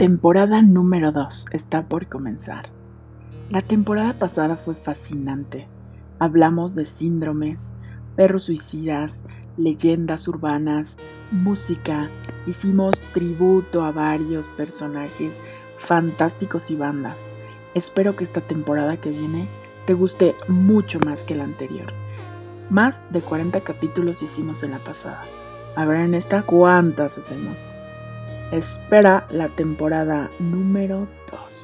Temporada número 2 está por comenzar. La temporada pasada fue fascinante. Hablamos de síndromes, perros suicidas, leyendas urbanas, música, hicimos tributo a varios personajes fantásticos y bandas. Espero que esta temporada que viene te guste mucho más que la anterior. Más de 40 capítulos hicimos en la pasada. A ver en esta cuántas hacemos. Espera la temporada número 2.